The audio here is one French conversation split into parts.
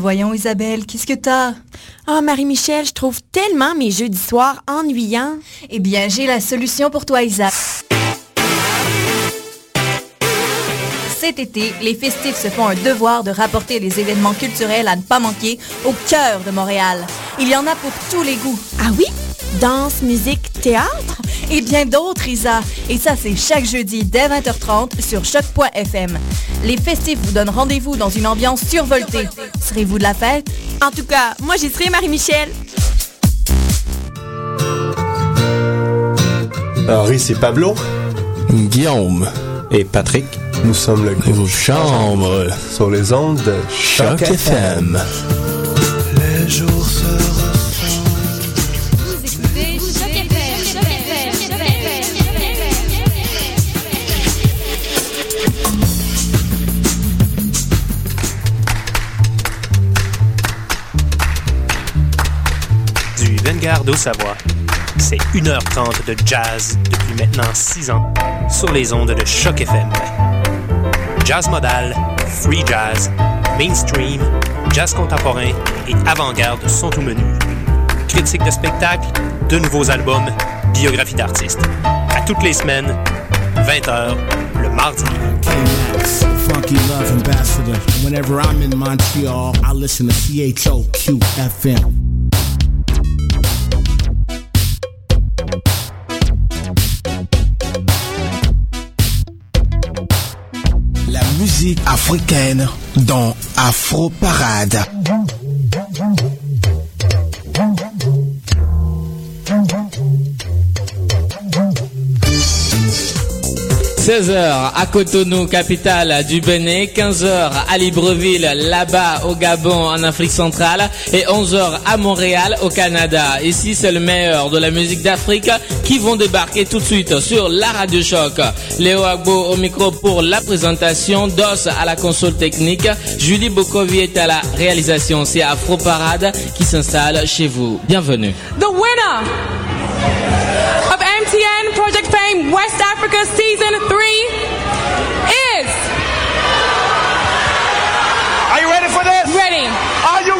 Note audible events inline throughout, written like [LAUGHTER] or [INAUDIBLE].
Voyons Isabelle, qu'est-ce que t'as? Oh Marie-Michel, je trouve tellement mes jeudis soirs ennuyants. Eh bien, j'ai la solution pour toi Isa. Cet été, les festifs se font un devoir de rapporter les événements culturels à ne pas manquer au cœur de Montréal. Il y en a pour tous les goûts. Ah oui? Danse, musique, théâtre? Et bien d'autres, Isa. Et ça, c'est chaque jeudi dès 20h30 sur choc.fm. Les festifs vous donnent rendez-vous dans une ambiance survoltée. Serez-vous de la fête? En tout cas, moi j'y serai, Marie-Michel. Henri, c'est Pablo. Guillaume. Et Patrick. Nous sommes le Vos chambres. sur les ondes de Choc Choc FM. Savoie. C'est 1h30 de jazz depuis maintenant 6 ans sur les ondes de Choc FM. Jazz modal, free jazz, mainstream, jazz contemporain et avant-garde sont au menu. Critiques de spectacles, de nouveaux albums, biographies d'artistes. À toutes les semaines, 20h, le mardi. Funky Love Ambassador. Whenever I'm in Montreal, I listen to CHOQ FM. Africaine dans Afro Parade. 16h à Cotonou, capitale du Bénin, 15h à Libreville, là-bas au Gabon, en Afrique centrale, et 11h à Montréal, au Canada. Ici, c'est le meilleur de la musique d'Afrique qui vont débarquer tout de suite sur la Radio Choc. Léo Agbo au micro pour la présentation, Dos à la console technique, Julie Bokovi est à la réalisation. C'est Afro Parade qui s'installe chez vous. Bienvenue. The winner Project Fame West Africa Season 3 is. Are you ready for this? Ready. Are you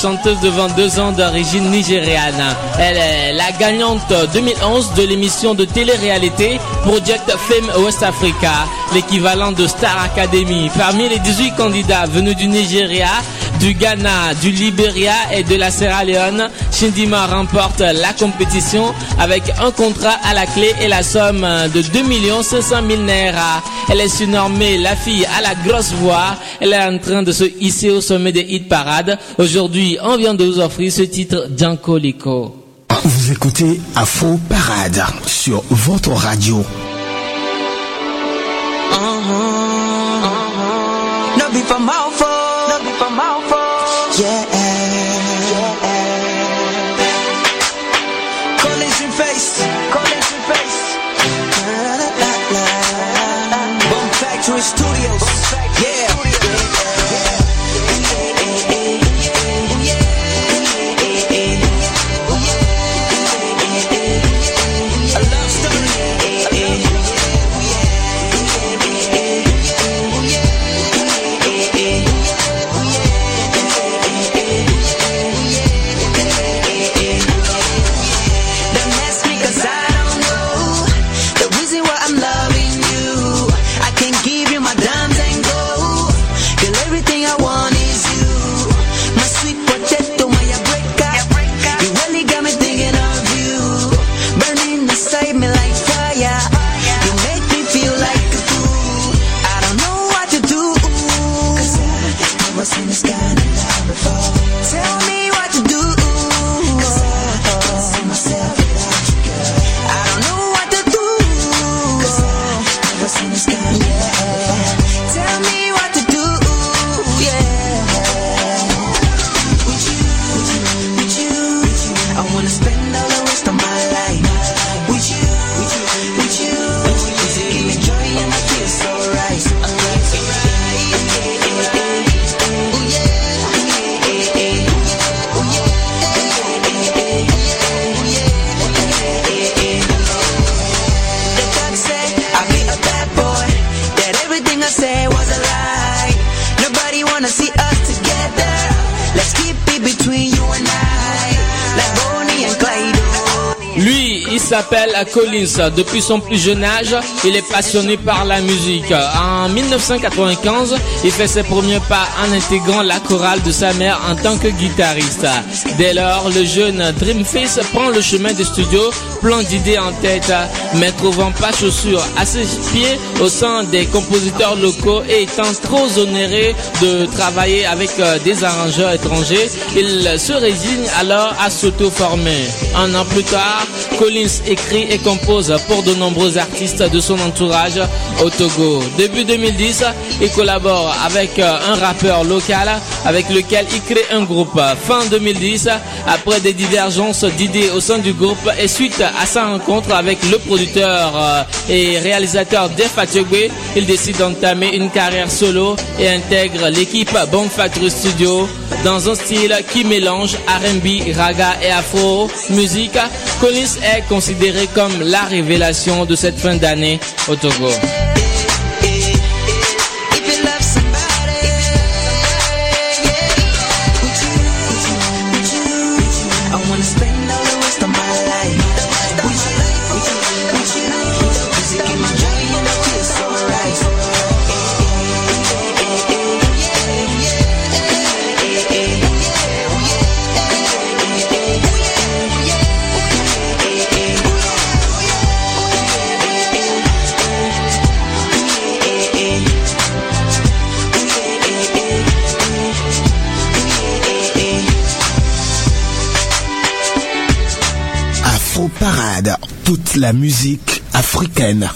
chanteuse de 22 ans d'origine nigériane. Elle est la gagnante 2011 de l'émission de télé-réalité Project Fame West Africa, l'équivalent de Star Academy. Parmi les 18 candidats venus du Nigeria, du Ghana, du Libéria et de la Sierra Leone, Shindima remporte la compétition avec un contrat à la clé et la somme de 2 500 000 naira. Elle est surnommée la fille à la grosse voix. Elle est en train de se hisser au sommet des hit parades. Aujourd'hui, on vient de vous offrir ce titre Janko Liko. Vous écoutez Afro Parade sur votre radio. For mouth, Studios, s'appelle Collins. Depuis son plus jeune âge, il est passionné par la musique. En 1995, il fait ses premiers pas en intégrant la chorale de sa mère en tant que guitariste. Dès lors, le jeune Dreamface prend le chemin des studios, plein d'idées en tête, mais trouvant pas chaussure à ses pieds au sein des compositeurs locaux et étant trop onéré de travailler avec euh, des arrangeurs étrangers, il se résigne alors à s'auto-former. Un an plus tard, Collins écrit et compose pour de nombreux artistes de son entourage au Togo. Début 2010, il collabore avec euh, un rappeur local avec lequel il crée un groupe. Fin 2010, après des divergences d'idées au sein du groupe et suite à sa rencontre avec le producteur euh, et réalisateur Def il décide d'entamer une carrière solo et intègre l'équipe Bomb Factory Studio dans un style qui mélange R&B, raga et afro musique. Collins est considéré comme la révélation de cette fin d'année au Togo. Toute la musique africaine.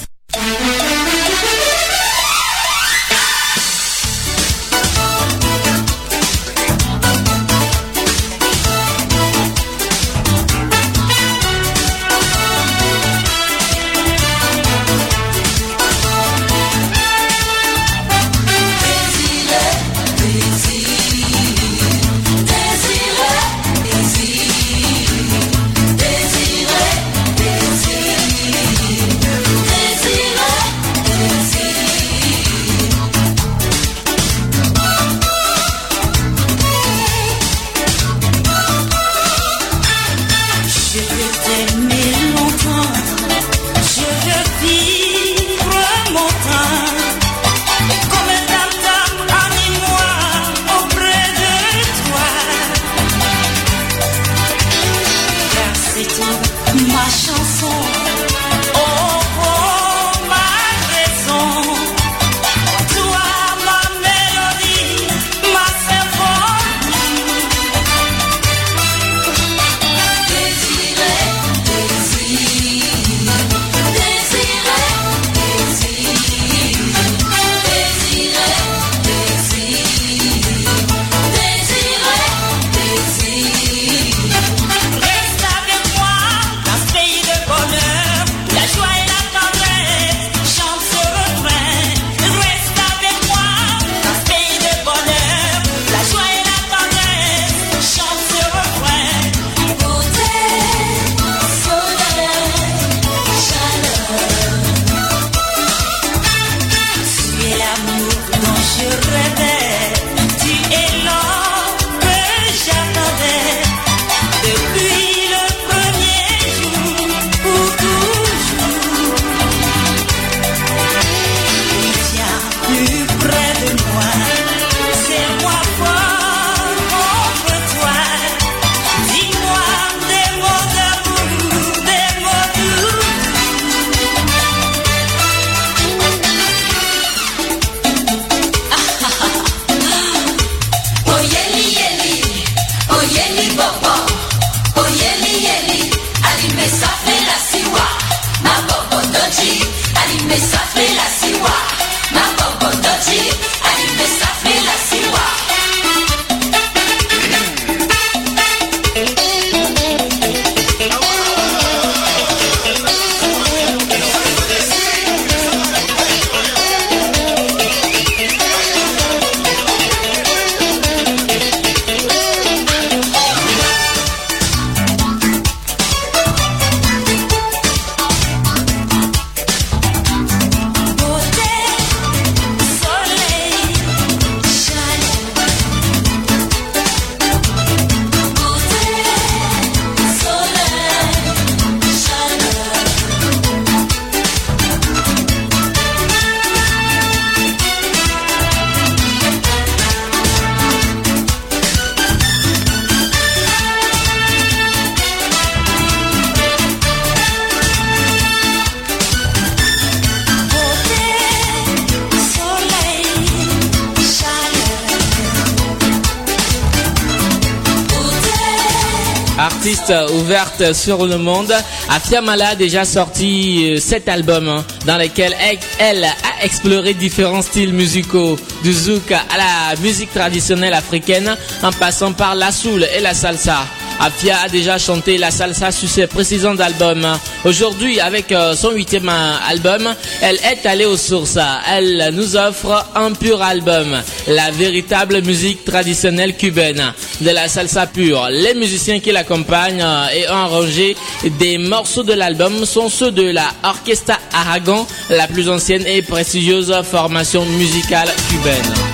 Artiste ouverte sur le monde, Afia Mala a déjà sorti euh, sept albums hein, dans lesquels elle a exploré différents styles musicaux, du zouk à la musique traditionnelle africaine, en passant par la soul et la salsa. Afia a déjà chanté la salsa sur ses précédents albums. Aujourd'hui, avec euh, son huitième euh, album, elle est allée aux sources. Elle nous offre un pur album, la véritable musique traditionnelle cubaine, de la salsa pure. Les musiciens qui l'accompagnent euh, et ont arrangé des morceaux de l'album sont ceux de la Orchestra Aragon, la plus ancienne et prestigieuse formation musicale cubaine.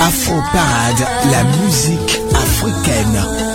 Afro Parade, la musique africaine.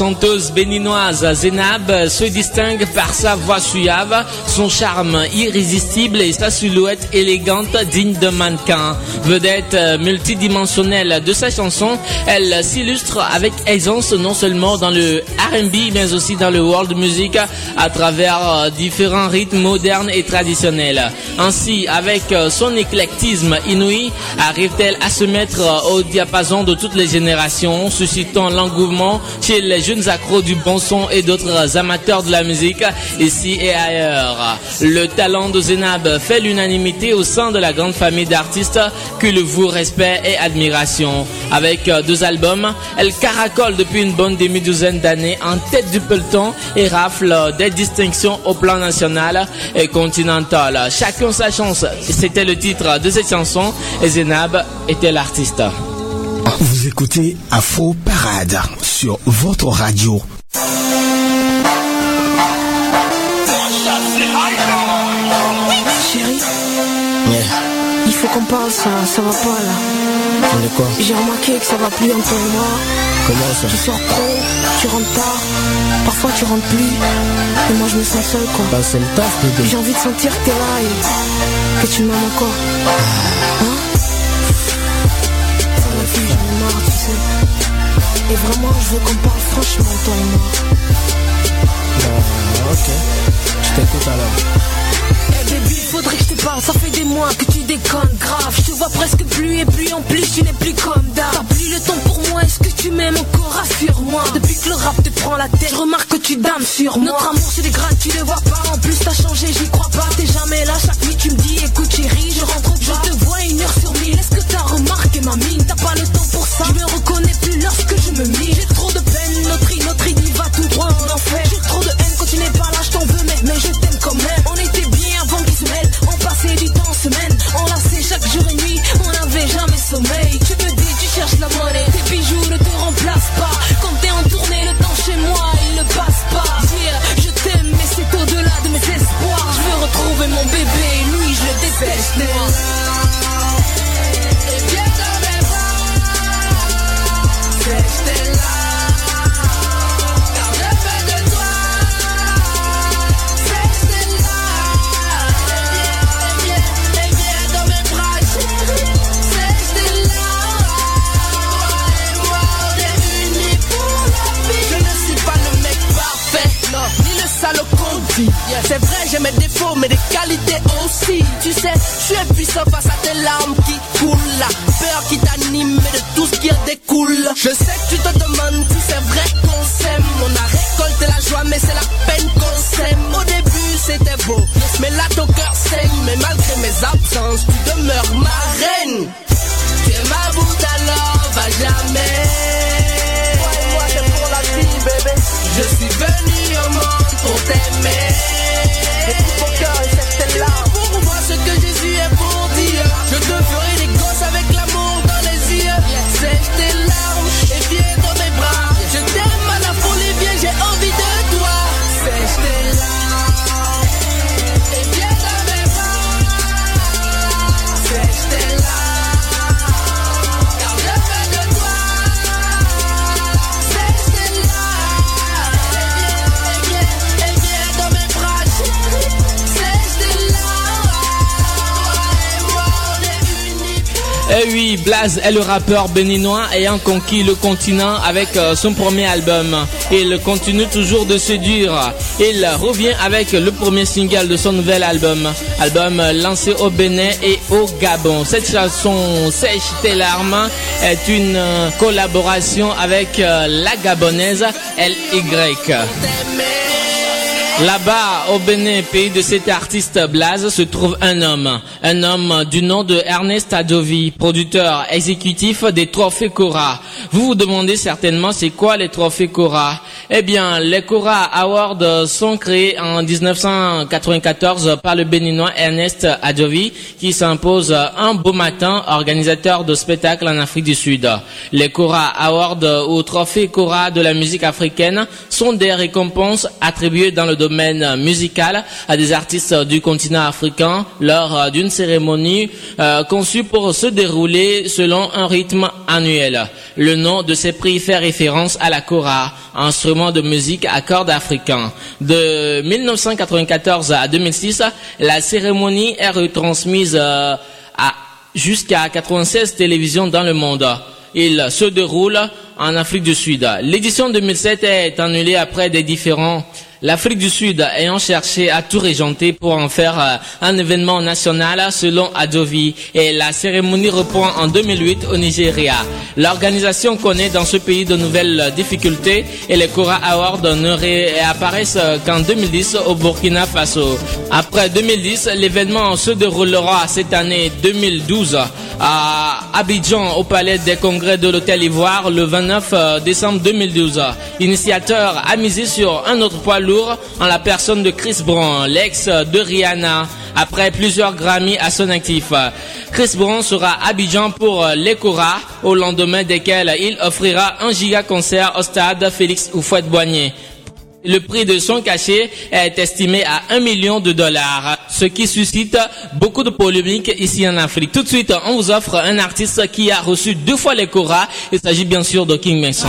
Chanteuse béninoise Zenab se distingue par sa voix suave, son charme irrésistible et sa silhouette élégante digne de mannequin. Vedette euh, multidimensionnelle de sa chanson, elle s'illustre avec aisance non seulement dans le R&B mais aussi dans le world music à travers euh, différents rythmes modernes et traditionnels. Ainsi, avec euh, son éclectisme inouï, arrive-t-elle à se mettre au diapason de toutes les générations, suscitant l'engouement chez les jeunes accros du bon son et d'autres amateurs de la musique ici et ailleurs. Le talent de Zenab fait l'unanimité au sein de la grande famille d'artistes que le vous respect et admiration. Avec euh, deux albums, elle caracole depuis une bonne demi-douzaine d'années en tête du peloton et rafle euh, des distinctions au plan national et continental. Chacun sa chance, c'était le titre de cette chanson et Zenab était l'artiste. Vous écoutez Afro Parade sur votre radio. Faut qu'on parle, ça, ça va pas là. Quoi J'ai remarqué que ça va plus entre moi. Comment ça Tu sors trop, tu rentres tard, parfois tu rentres plus. Et moi je me sens seul quoi. Bah c'est le taf, bébé. J'ai envie de sentir que t'es là et que tu m'aimes encore. Hein Ça la fille, j'en ai marre, tu sais. Et vraiment, je veux qu'on parle franchement, toi et moi. Bah, ok. Je t'écoute alors. Je te parle, ça fait des mois que tu déconnes grave. Je te vois presque plus et plus en plus, tu n'es plus comme d'hab. T'as plus le temps pour moi, est-ce que tu m'aimes encore, rassure-moi. Depuis que le rap te prend la tête, je remarque que tu dames sur moi. Notre amour c'est des grades, tu les vois pas, en plus t'as changé, j'y crois pas. T'es jamais là, chaque nuit tu me dis, écoute chérie, je rentre pas. Je te vois une heure sur mille, est-ce que t'as remarqué ma mine T'as pas le temps pour ça, je me reconnais plus lorsque je me mire J'ai trop de peine, notre notre île va tout droit en enfer me dis, tu C'est vrai, j'ai mes défauts, mais des qualités aussi. Tu sais, je suis puissant face à tes larmes qui coulent. La peur qui t'anime et de tout ce qui en découle. Je sais que tu te demandes si c'est vrai qu'on s'aime. On a récolté la joie, mais c'est la peine qu'on s'aime. Au début, c'était beau, mais là ton cœur saigne. Mais malgré mes absences, tu demeures ma reine. Blaze est le rappeur béninois ayant conquis le continent avec euh, son premier album. Il continue toujours de séduire. Il revient avec le premier single de son nouvel album. Album lancé au Bénin et au Gabon. Cette chanson Sèche tes larmes est une euh, collaboration avec euh, la gabonaise LY. Là-bas, au Bénin, pays de cet artiste Blaze, se trouve un homme. Un homme du nom de Ernest Adovi, producteur exécutif des Trophées Cora. Vous vous demandez certainement c'est quoi les Trophées Cora? Eh bien, les Cora Awards sont créés en 1994 par le Béninois Ernest Adovi, qui s'impose un beau matin, organisateur de spectacles en Afrique du Sud. Les Cora Awards ou Trophées Cora de la musique africaine sont des récompenses attribuées dans le domaine musical à des artistes du continent africain lors d'une cérémonie euh, conçue pour se dérouler selon un rythme annuel. Le nom de ces prix fait référence à la kora, instrument de musique à cordes africain. De 1994 à 2006, la cérémonie est retransmise euh, à jusqu'à 96 télévisions dans le monde. Il se déroule en Afrique du Sud. L'édition 2007 est annulée après des différents L'Afrique du Sud ayant cherché à tout régenter pour en faire euh, un événement national selon Adovi et la cérémonie reprend en 2008 au Nigeria. L'organisation connaît dans ce pays de nouvelles difficultés et les Cora Awards ne réapparaissent qu'en 2010 au Burkina Faso. Après 2010, l'événement se déroulera cette année 2012 à Abidjan au Palais des Congrès de l'Hôtel Ivoire le 29 décembre 2012. L'initiateur a misé sur un autre poids lourd en la personne de Chris Brown, l'ex de Rihanna, après plusieurs Grammy à son actif. Chris Brown sera à Abidjan pour les Cora, au lendemain desquels il offrira un giga concert au stade Félix Houphouët-Boigny. Le prix de son cachet est estimé à 1 million de dollars, ce qui suscite beaucoup de polémiques ici en Afrique. Tout de suite, on vous offre un artiste qui a reçu deux fois les Cora. Il s'agit bien sûr de King Mason.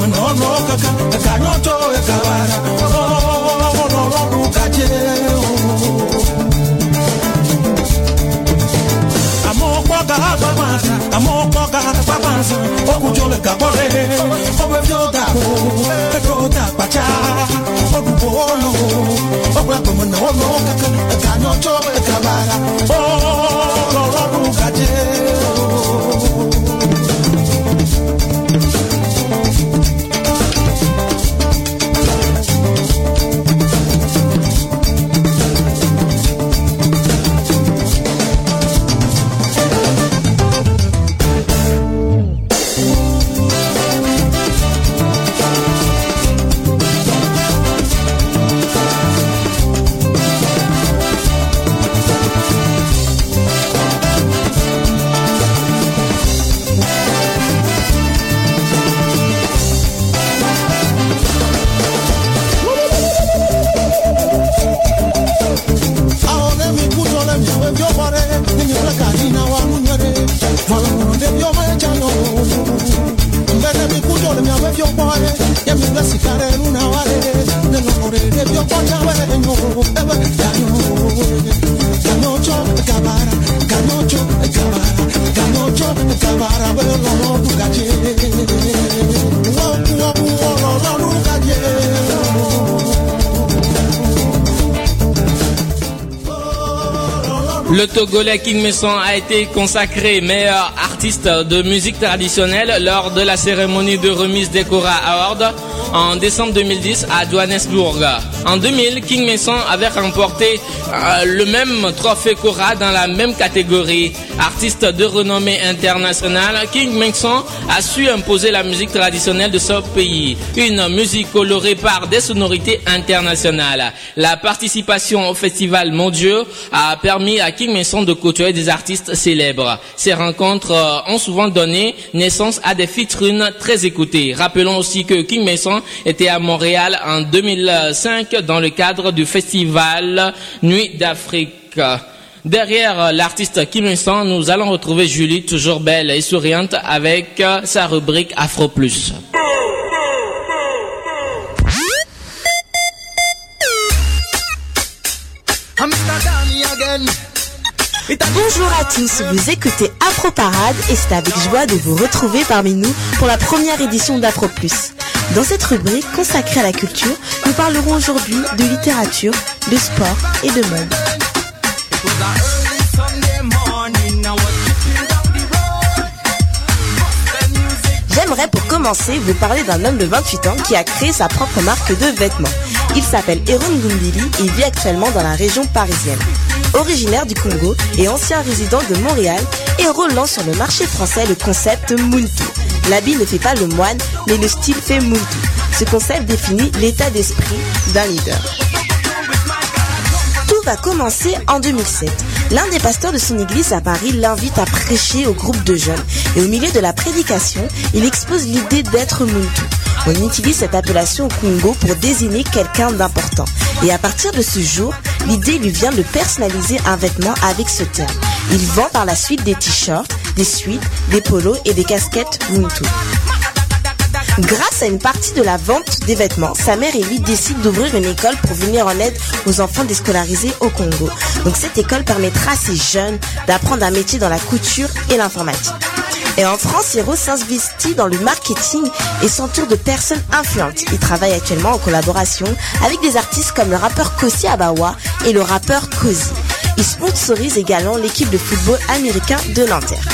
munonokoka kanotoeka vana munonoduka cheo amokwaga papasa amokwaga papasa okujoleka kore obevyodako edota kpaca odubolo okulapamanaonokaka Le Togolais King Messon a été consacré meilleur artiste de musique traditionnelle lors de la cérémonie de remise des Cora Awards en décembre 2010 à Johannesburg. En 2000, King Messon avait remporté euh, le même trophée Cora dans la même catégorie Artiste de renommée internationale, King Mengson a su imposer la musique traditionnelle de ce pays. Une musique colorée par des sonorités internationales. La participation au festival mondial a permis à King Mengson de côtoyer des artistes célèbres. Ces rencontres euh, ont souvent donné naissance à des featuring très écoutés. Rappelons aussi que King Mason était à Montréal en 2005 dans le cadre du festival Nuit d'Afrique. Derrière l'artiste Kim Il-sung, nous allons retrouver Julie, toujours belle et souriante, avec euh, sa rubrique Afro Plus. Bonjour à tous, vous écoutez Afro Parade et c'est avec joie de vous retrouver parmi nous pour la première édition d'Afro Plus. Dans cette rubrique consacrée à la culture, nous parlerons aujourd'hui de littérature, de sport et de mode. J'aimerais pour commencer vous parler d'un homme de 28 ans qui a créé sa propre marque de vêtements. Il s'appelle Eron Gumbili et vit actuellement dans la région parisienne. Originaire du Congo et ancien résident de Montréal, Hero lance sur le marché français le concept Muntu. L'habit ne fait pas le moine, mais le style fait Muntu. Ce concept définit l'état d'esprit d'un leader. Commencer en 2007. L'un des pasteurs de son église à Paris l'invite à prêcher au groupe de jeunes. Et au milieu de la prédication, il expose l'idée d'être Muntu. On utilise cette appellation au Congo pour désigner quelqu'un d'important. Et à partir de ce jour, l'idée lui vient de personnaliser un vêtement avec ce terme. Il vend par la suite des t-shirts, des suites, des polos et des casquettes Muntu. Grâce à une partie de la vente des vêtements, sa mère et lui décident d'ouvrir une école pour venir en aide aux enfants déscolarisés au Congo. Donc cette école permettra à ces jeunes d'apprendre un métier dans la couture et l'informatique. Et en France, Hiro s'investit dans le marketing et s'entoure de personnes influentes. Il travaille actuellement en collaboration avec des artistes comme le rappeur Kosi Abawa et le rappeur Kosi. Il sponsorise également l'équipe de football américain de Nanterre.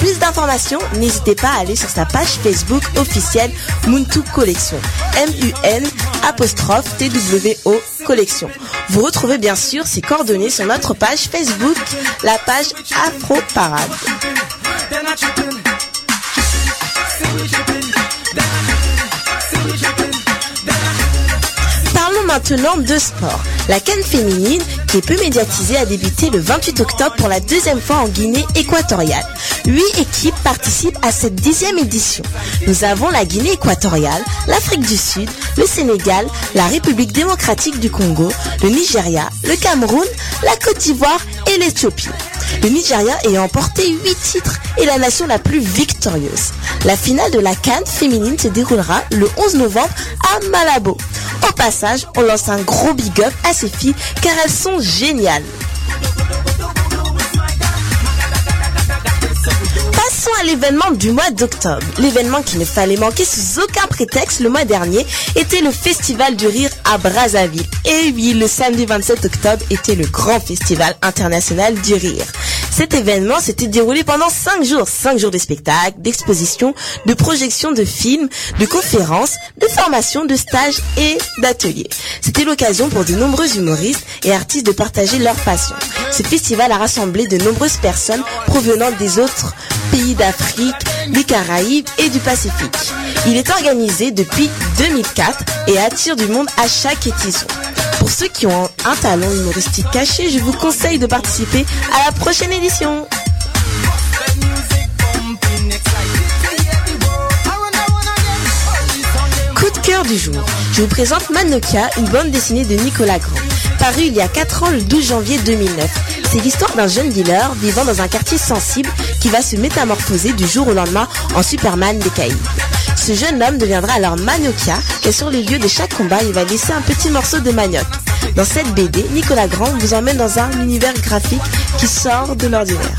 Plus d'informations, n'hésitez pas à aller sur sa page Facebook officielle Muntu Collection. M-U-N apostrophe T-W-O Collection. Vous retrouvez bien sûr ses coordonnées sur notre page Facebook, la page Afro Parade. Maintenant de sport. La canne féminine, qui est peu médiatisée, a débuté le 28 octobre pour la deuxième fois en Guinée équatoriale. Huit équipes participent à cette dixième édition. Nous avons la Guinée équatoriale, l'Afrique du Sud, le Sénégal, la République démocratique du Congo, le Nigeria, le Cameroun, la Côte d'Ivoire et l'Éthiopie. Le Nigeria ayant emporté 8 titres est la nation la plus victorieuse. La finale de la Cannes féminine se déroulera le 11 novembre à Malabo. Au passage, on lance un gros big up à ces filles car elles sont géniales. Passons à l'événement du mois d'octobre. L'événement qu'il ne fallait manquer sous aucun prétexte le mois dernier était le Festival du Rire à Brazzaville. Et oui, le samedi 27 octobre était le grand festival international du rire. Cet événement s'était déroulé pendant 5 jours. 5 jours de spectacles, d'expositions, de projections de films, de conférences, de formations, de stages et d'ateliers. C'était l'occasion pour de nombreux humoristes et artistes de partager leur passion. Ce festival a rassemblé de nombreuses personnes provenant des autres pays d'Afrique, des Caraïbes et du Pacifique. Il est organisé depuis 2004 et attire du monde à chaque édition. Pour ceux qui ont un talent humoristique caché, je vous conseille de participer à la prochaine édition. Coup de cœur du jour. Je vous présente Manokia, une bande dessinée de Nicolas Grand. Paru il y a 4 ans le 12 janvier 2009. C'est l'histoire d'un jeune dealer vivant dans un quartier sensible qui va se métamorphoser du jour au lendemain en Superman des Caïbes. Ce jeune homme deviendra alors Manokia et sur les lieux de chaque combat, il va laisser un petit morceau de manioc. Dans cette BD, Nicolas Grand vous emmène dans un univers graphique qui sort de l'ordinaire.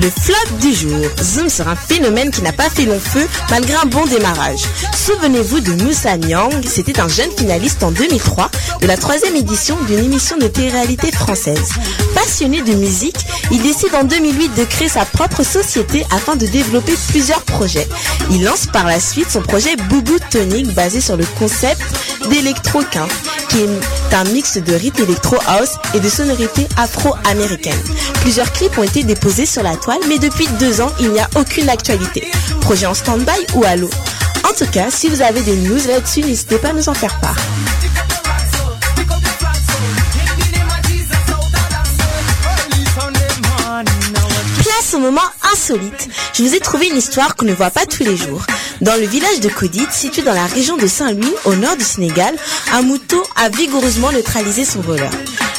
Le flop du jour. Zoom sur un phénomène qui n'a pas fait long feu malgré un bon démarrage. Souvenez-vous de Moussa Nyang, c'était un jeune finaliste en 2003 de la troisième édition d'une émission de télé-réalité française. Passionné de musique, il décide en 2008 de créer sa propre société afin de développer plusieurs projets. Il lance par la suite son projet Boubou Tonic basé sur le concept d'Electro 15 qui est un mix de rythme électro house et de sonorités afro-américaines. Plusieurs clips ont été déposés sur la toile, mais depuis deux ans, il n'y a aucune actualité. Projet en stand-by ou à l'eau? En tout cas, si vous avez des news là-dessus, n'hésitez pas à nous en faire part. Moment insolite. Je vous ai trouvé une histoire qu'on ne voit pas tous les jours. Dans le village de Kodit, situé dans la région de Saint-Louis, au nord du Sénégal, un mouton a vigoureusement neutralisé son voleur.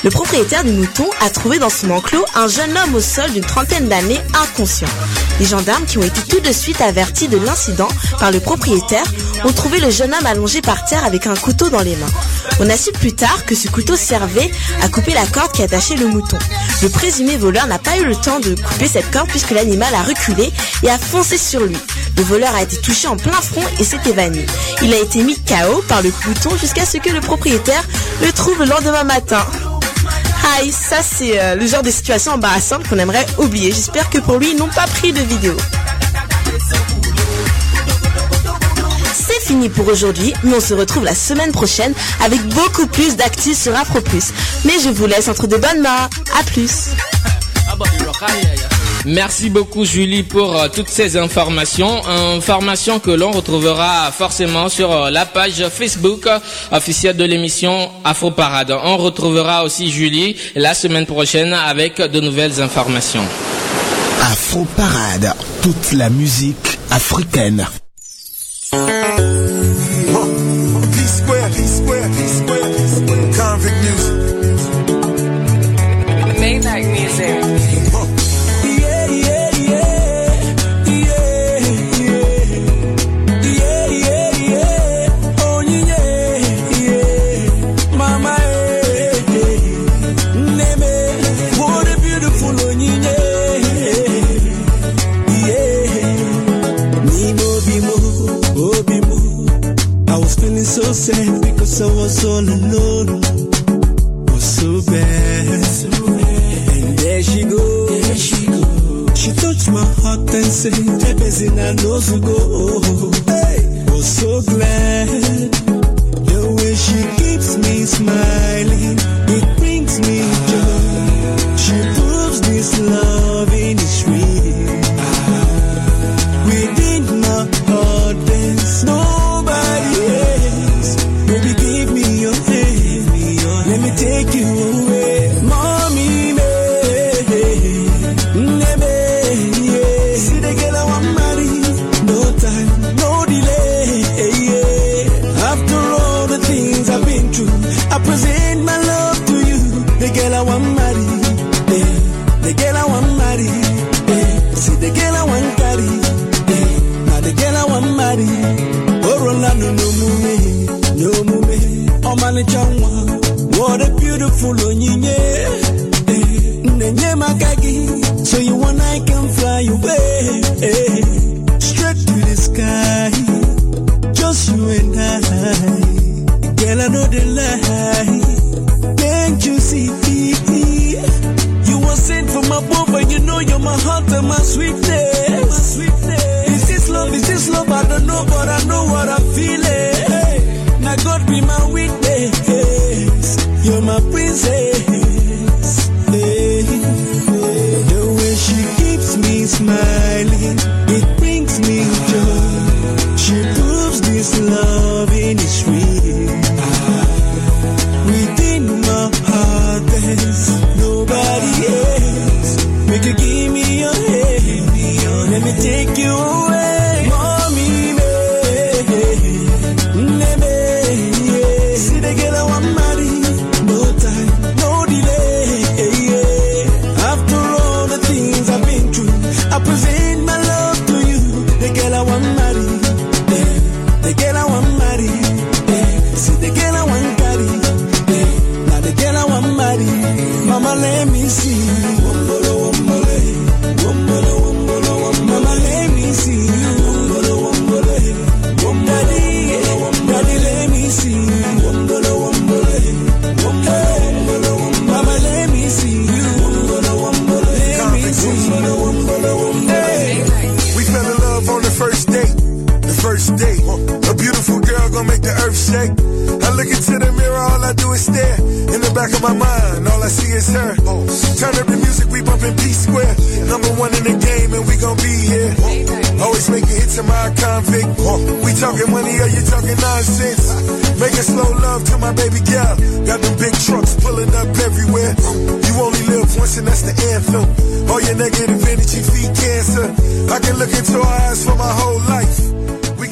Le propriétaire du mouton a trouvé dans son enclos un jeune homme au sol d'une trentaine d'années inconscient. Les gendarmes qui ont été tout de suite avertis de l'incident par le propriétaire ont trouvé le jeune homme allongé par terre avec un couteau dans les mains. On a su plus tard que ce couteau servait à couper la corde qui attachait le mouton. Le présumé voleur n'a pas eu le temps de couper cette corde puisque l'animal a reculé et a foncé sur lui. Le voleur a été touché en plein front et s'est évanoui. Il a été mis KO par le mouton jusqu'à ce que le propriétaire le trouve le lendemain matin. Aïe, ça c'est euh, le genre de situation embarrassante qu'on aimerait oublier. J'espère que pour lui, ils n'ont pas pris de vidéo. Fini pour aujourd'hui, mais on se retrouve la semaine prochaine avec beaucoup plus d'actifs sur Afro Plus. Mais je vous laisse entre de bonnes mains. À plus. Merci beaucoup Julie pour euh, toutes ces informations, informations que l'on retrouvera forcément sur euh, la page Facebook euh, officielle de l'émission Afro Parade. On retrouvera aussi Julie la semaine prochaine avec de nouvelles informations. Afro Parade, toute la musique africaine. Was all alone. Was so bad. And there she go. There she go. She touched my heart and said, Everything I know to go. Hey, was so glad. The way she keeps me smiling, it brings me joy. She proves this love is real.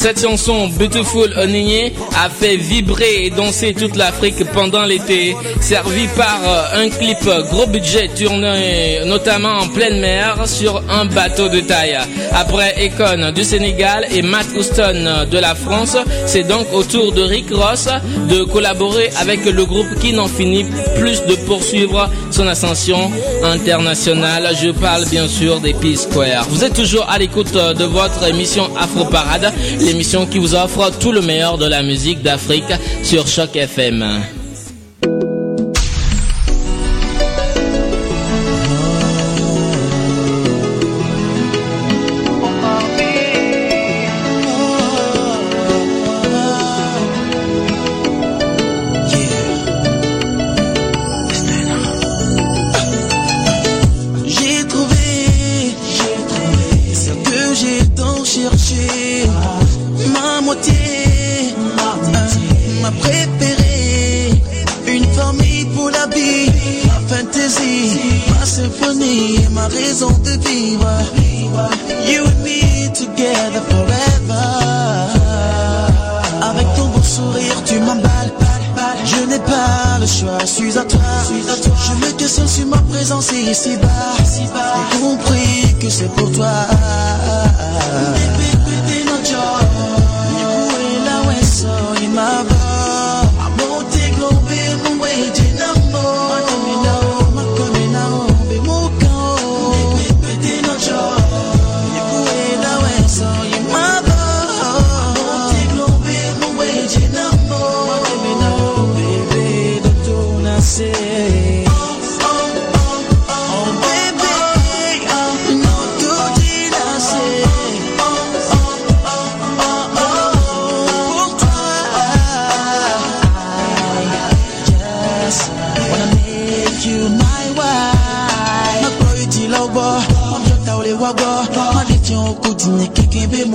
Cette chanson Beautiful Onigné a fait vibrer et danser toute l'Afrique pendant l'été, servi par euh, un clip gros budget tourné notamment en pleine mer sur un bateau de taille. Après Econ du Sénégal et Matt Houston de la France, c'est donc au tour de Rick Ross de collaborer avec le groupe qui n'en finit plus de poursuivre son ascension internationale. Je parle bien sûr des P-Square. Vous êtes toujours à l'écoute de votre émission Afro Parade, l'émission qui vous offre tout le meilleur de la musique d'Afrique sur Choc FM. Ma symphonie, ma raison de vivre. You and me together forever. Avec ton beau sourire, tu m'emballes. Je n'ai pas le choix, je suis à toi. Je me questionne sur ma présence ici-bas. J'ai compris que c'est pour toi. Au quotidien, quelqu'un bé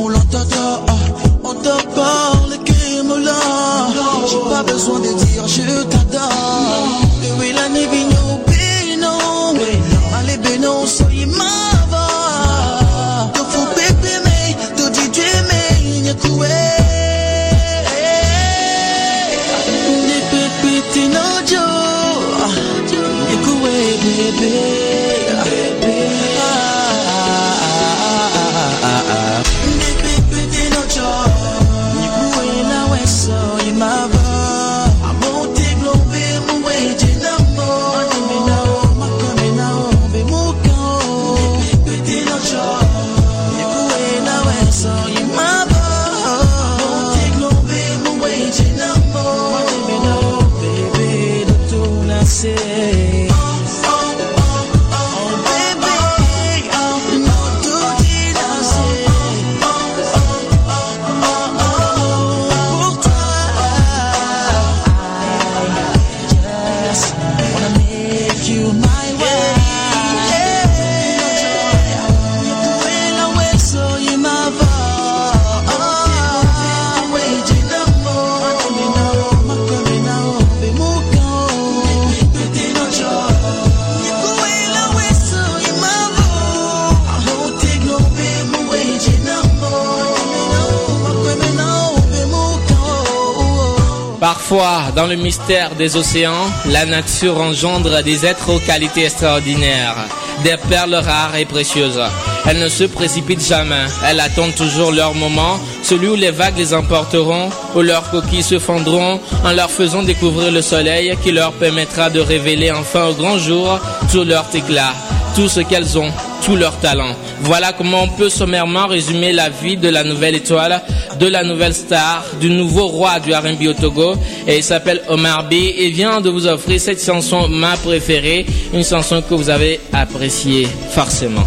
Dans le mystère des océans, la nature engendre des êtres aux qualités extraordinaires, des perles rares et précieuses. Elles ne se précipitent jamais, elles attendent toujours leur moment, celui où les vagues les emporteront, où leurs coquilles se fondront, en leur faisant découvrir le soleil qui leur permettra de révéler enfin au grand jour tout leur éclat, tout ce qu'elles ont, tout leur talent. Voilà comment on peut sommairement résumer la vie de la nouvelle étoile, de la nouvelle star, du nouveau roi du R&B au Togo. Et il s'appelle Omar B et vient de vous offrir cette chanson, ma préférée, une chanson que vous avez appréciée forcément.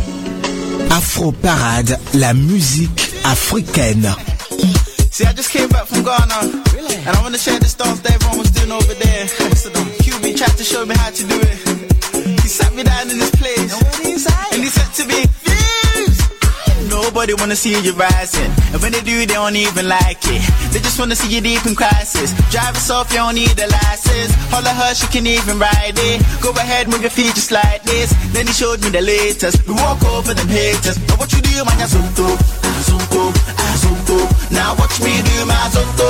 Afro Parade, la musique africaine. See, I just came back from Ghana, and I want to share the stars that everyone was doing over there. Me, tried to show me how to do it. He sat me down in this place, and he said "Fuse." Nobody wanna see you rising, and when they do, they don't even like it. They just wanna see you deep in crisis. Drive us off, you don't need a license. Holler her, she can even ride it. Go ahead, move your feet just like this. Then he showed me the latest. We walk over them haters. Now what you do, azonto, azonto, azonto. Now watch me do my azonto,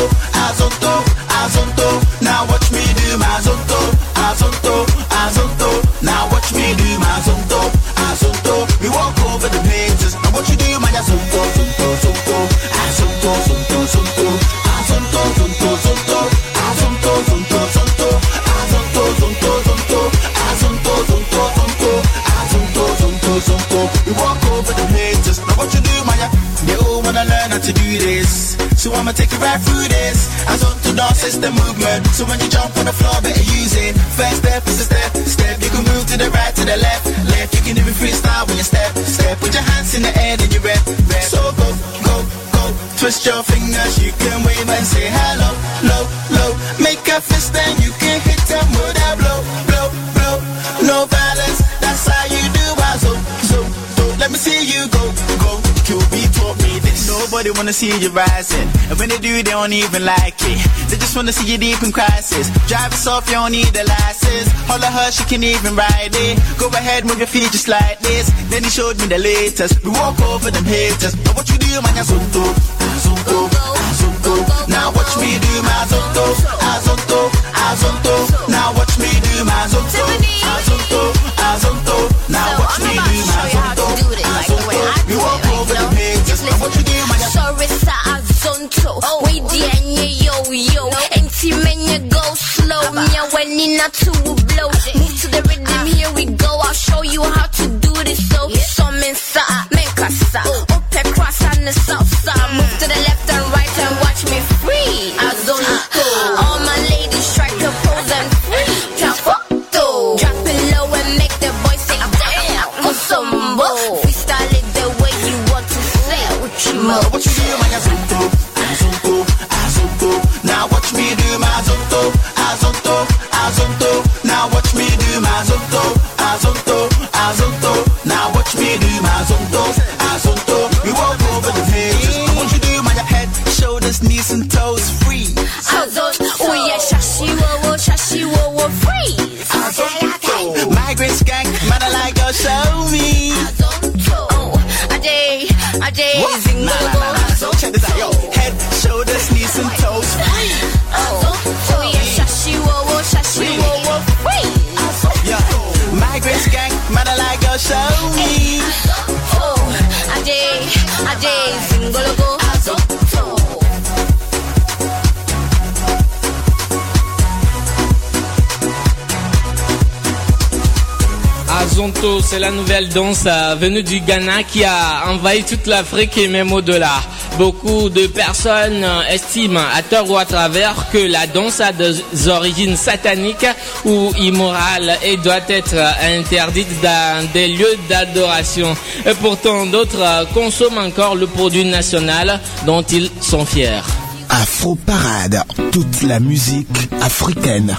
right through this. As on to dance is the movement. So when you jump on the floor, better use it. First step is a step, step. You can move to the right, to the left, left. You can even freestyle when you step, step. Put your hands in the air, then you rep, rep. So go, go, go. Twist your fingers, you can wave and say hello, wanna see you rising, and when they do, they don't even like it. They just wanna see you deep in crisis. Drive us off, you don't need a license. Holler her, she can even ride it. Go ahead, move your feet just like this. Then he showed me the latest. We walk over them haters. Now what you do, man, azonto, azonto. Now watch me do my azonto, azonto, azonto. Now watch me do my azonto, azonto, azonto. need out c'est la nouvelle danse euh, venue du Ghana qui a envahi toute l'Afrique et même au-delà. Beaucoup de personnes euh, estiment, à tort ou à travers, que la danse a des origines sataniques ou immorales et doit être euh, interdite dans des lieux d'adoration. Et pourtant, d'autres consomment encore le produit national dont ils sont fiers. Afro Parade, toute la musique africaine.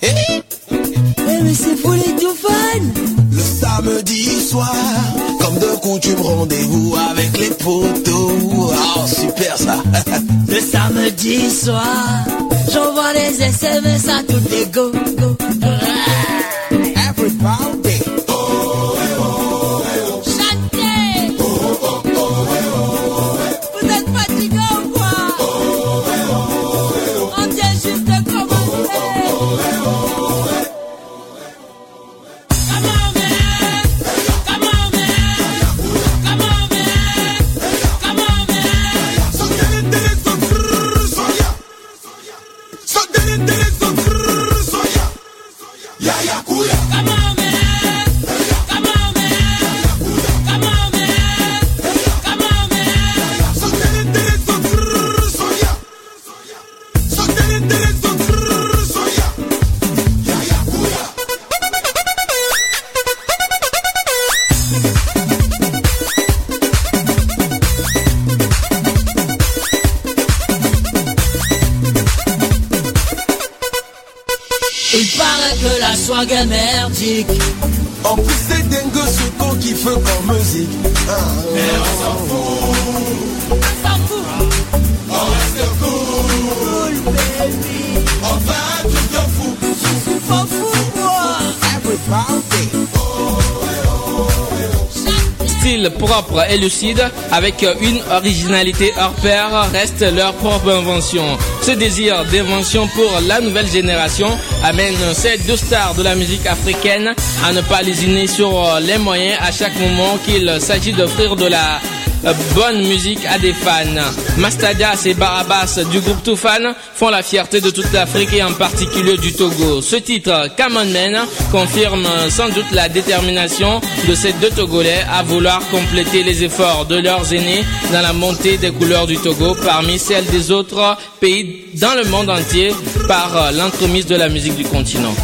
Eh mais c'est fou les samedi soir, comme de coutume, rendez-vous avec les potos. Oh, super ça. [LAUGHS] Le samedi soir J'envoie des SMS à tout les go go Everybody. Lucide, avec une originalité hors pair, reste leur propre invention. Ce désir d'invention pour la nouvelle génération amène ces deux stars de la musique africaine à ne pas lésiner sur les moyens à chaque moment qu'il s'agit d'offrir de la bonne musique à des fans. Mastadias et Barabas du groupe Toufan font la fierté de toute l'Afrique et en particulier du Togo. Ce titre, Come Man, confirme sans doute la détermination de ces deux Togolais à vouloir compléter les efforts de leurs aînés dans la montée des couleurs du Togo parmi celles des autres pays dans le monde entier par l'entremise de la musique du continent.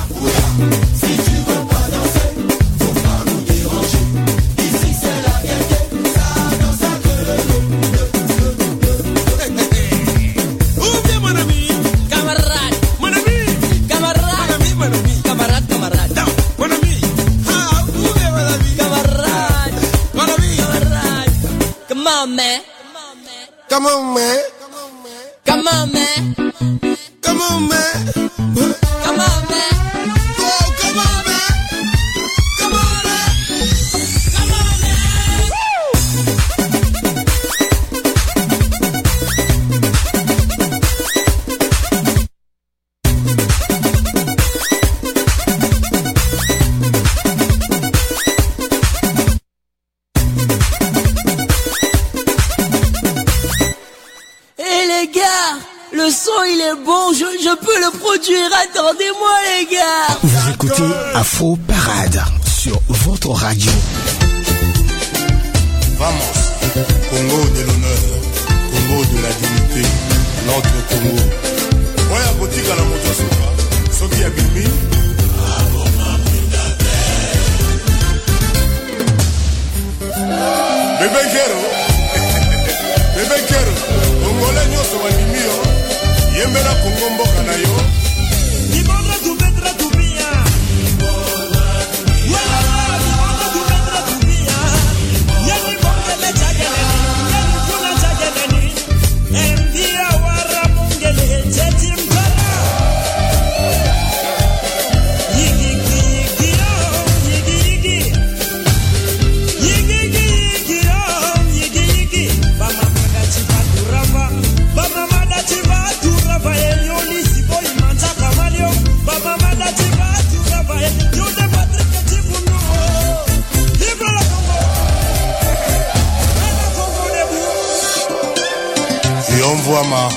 Yomvwama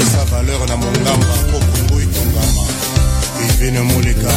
eza valeur na mongamba po kongo etongama ivene moleka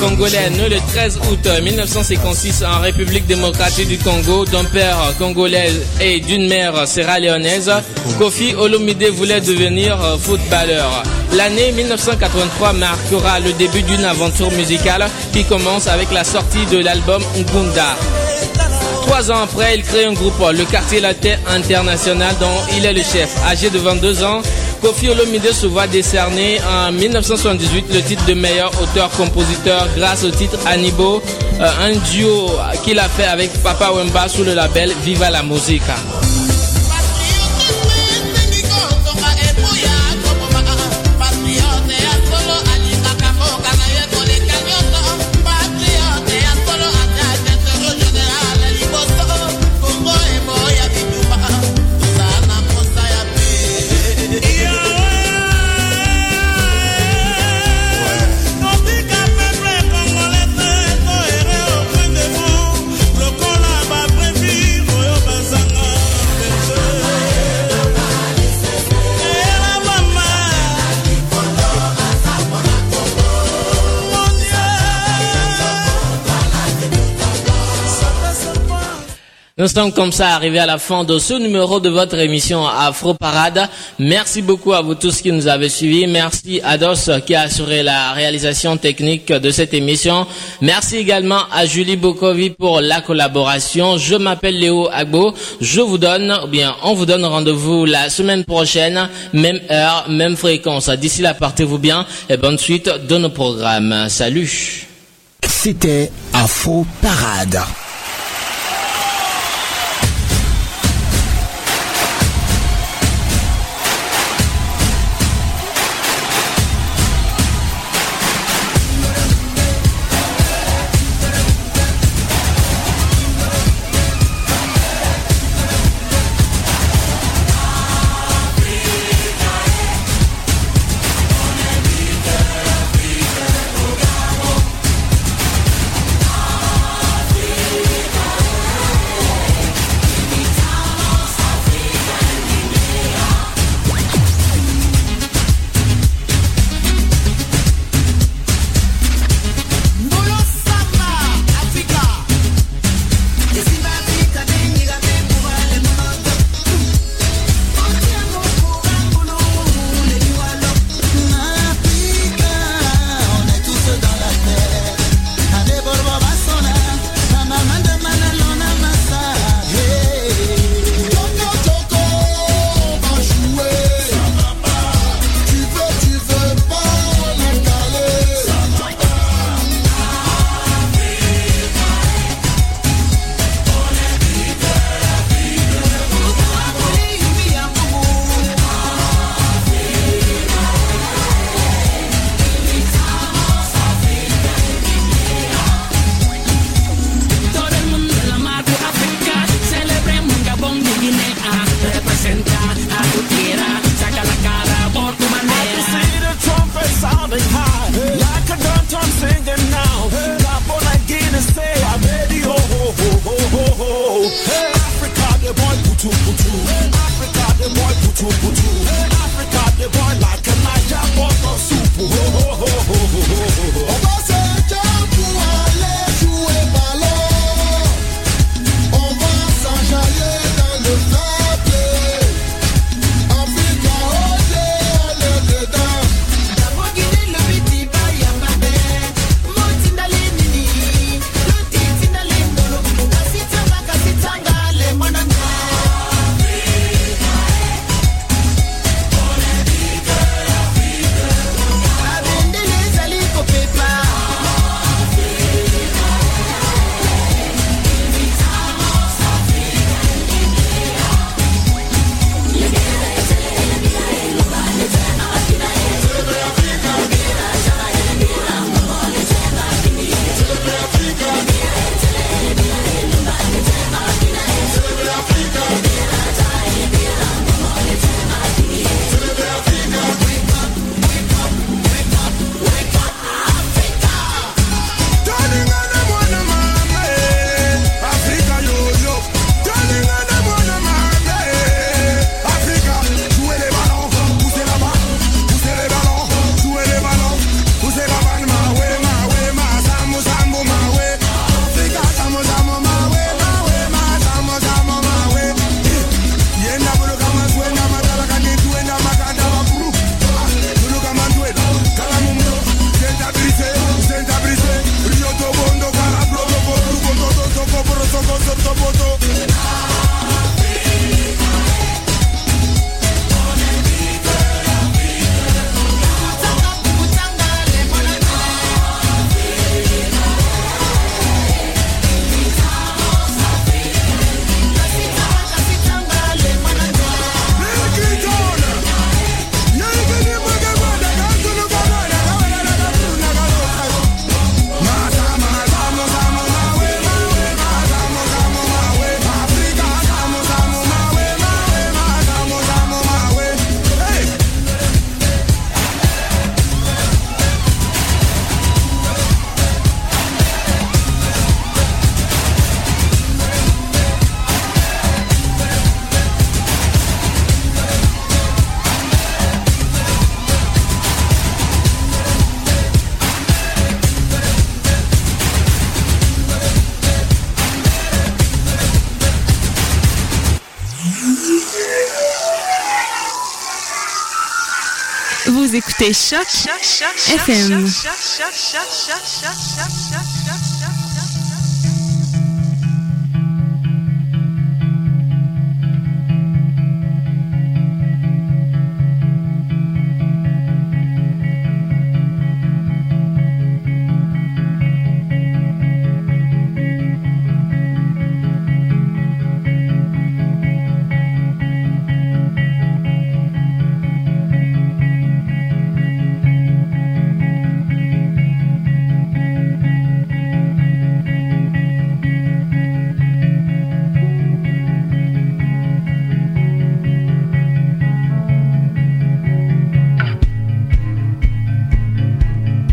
congolais né le 13 août 1956 en République démocratique du Congo, d'un père congolais et d'une mère sierra-léonaise, Kofi Olomide voulait devenir footballeur. L'année 1983 marquera le début d'une aventure musicale qui commence avec la sortie de l'album Ngunda. Trois ans après, il crée un groupe, le Quartier Latin International, dont il est le chef. Âgé de 22 ans, Kofi Olomide se voit décerner en 1978 le titre de meilleur auteur-compositeur grâce au titre Anibo, euh, un duo qu'il a fait avec Papa Wemba sous le label Viva la Musica. Nous sommes comme ça arrivés à la fin de ce numéro de votre émission Afro Parade. Merci beaucoup à vous tous qui nous avez suivis. Merci à Dos qui a assuré la réalisation technique de cette émission. Merci également à Julie Bokovi pour la collaboration. Je m'appelle Léo Agbo. Je vous donne, ou bien on vous donne rendez-vous la semaine prochaine, même heure, même fréquence. D'ici là, portez-vous bien et bonne suite de nos programmes. Salut. C'était Afro Parade. como écoutez Choc FM.